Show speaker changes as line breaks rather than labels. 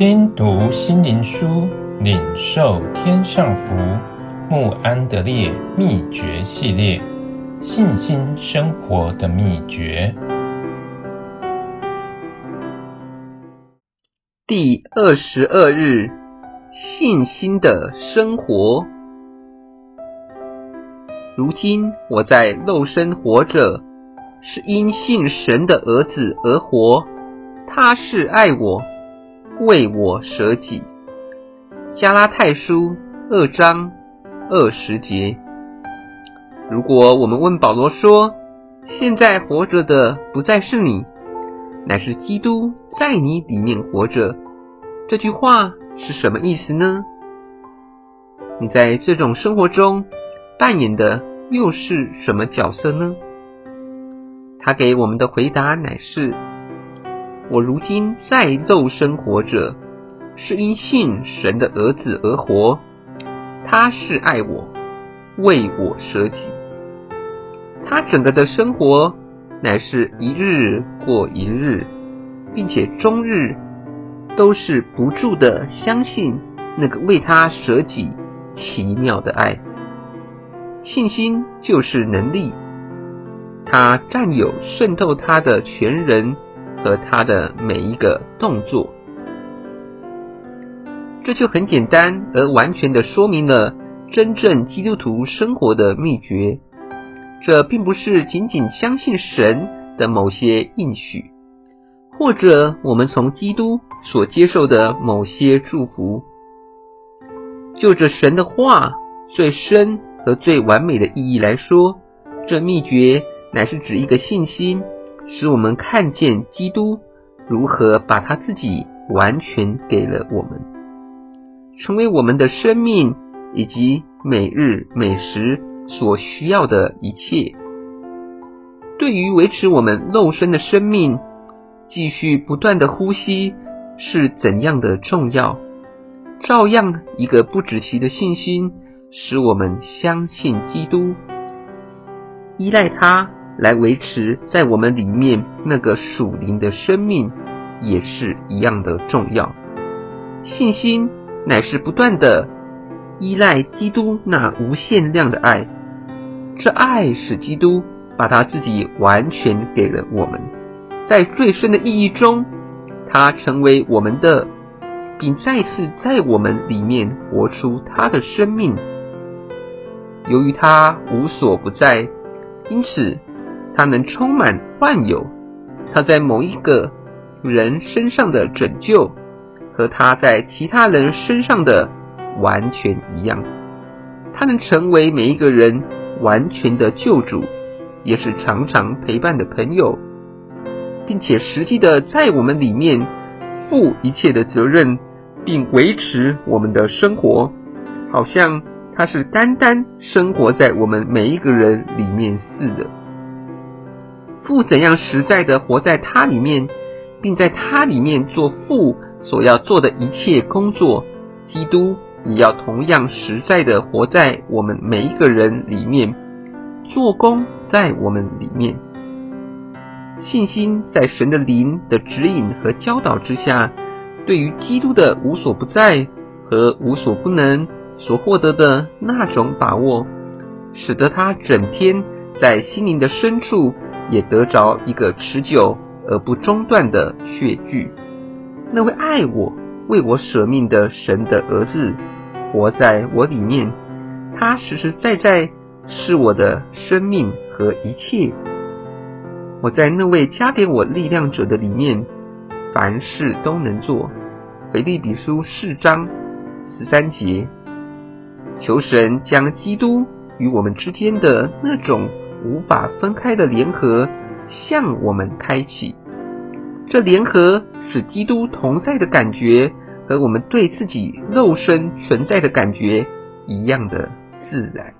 听读心灵书，领受天上福。穆安德烈秘诀系列：信心生活的秘诀。
第二十二日，信心的生活。如今我在肉身活着，是因信神的儿子而活。他是爱我，为我舍己。加拉太书二章二十节。如果我们问保罗说：“现在活着的不再是你，乃是基督在你里面活着。”这句话是什么意思呢？你在这种生活中扮演的又是什么角色呢？他给我们的回答乃是。我如今在肉身活着，是因信神的儿子而活。他是爱我，为我舍己。他整个的生活乃是一日过一日，并且终日都是不住的相信那个为他舍己奇妙的爱。信心就是能力，他占有渗透他的全人。和他的每一个动作，这就很简单而完全的说明了真正基督徒生活的秘诀。这并不是仅仅相信神的某些应许，或者我们从基督所接受的某些祝福。就着神的话最深和最完美的意义来说，这秘诀乃是指一个信心。使我们看见基督如何把他自己完全给了我们，成为我们的生命以及每日每时所需要的一切。对于维持我们肉身的生命，继续不断的呼吸是怎样的重要？照样，一个不止息的信心，使我们相信基督，依赖他。来维持在我们里面那个属灵的生命，也是一样的重要。信心乃是不断的依赖基督那无限量的爱，这爱使基督把他自己完全给了我们，在最深的意义中，他成为我们的，并再次在我们里面活出他的生命。由于他无所不在，因此。他能充满万有，他在某一个人身上的拯救，和他在其他人身上的完全一样。他能成为每一个人完全的救主，也是常常陪伴的朋友，并且实际的在我们里面负一切的责任，并维持我们的生活，好像他是单单生活在我们每一个人里面似的。父怎样实在的活在他里面，并在他里面做父所要做的一切工作，基督也要同样实在的活在我们每一个人里面，做工在我们里面。信心在神的灵的指引和教导之下，对于基督的无所不在和无所不能所获得的那种把握，使得他整天在心灵的深处。也得着一个持久而不中断的血据。那位爱我、为我舍命的神的儿子，活在我里面，他实实在在是我的生命和一切。我在那位加给我力量者的里面，凡事都能做。腓立比书四章十三节，求神将基督与我们之间的那种。无法分开的联合向我们开启，这联合使基督同在的感觉和我们对自己肉身存在的感觉一样的自然。